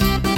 Thank you.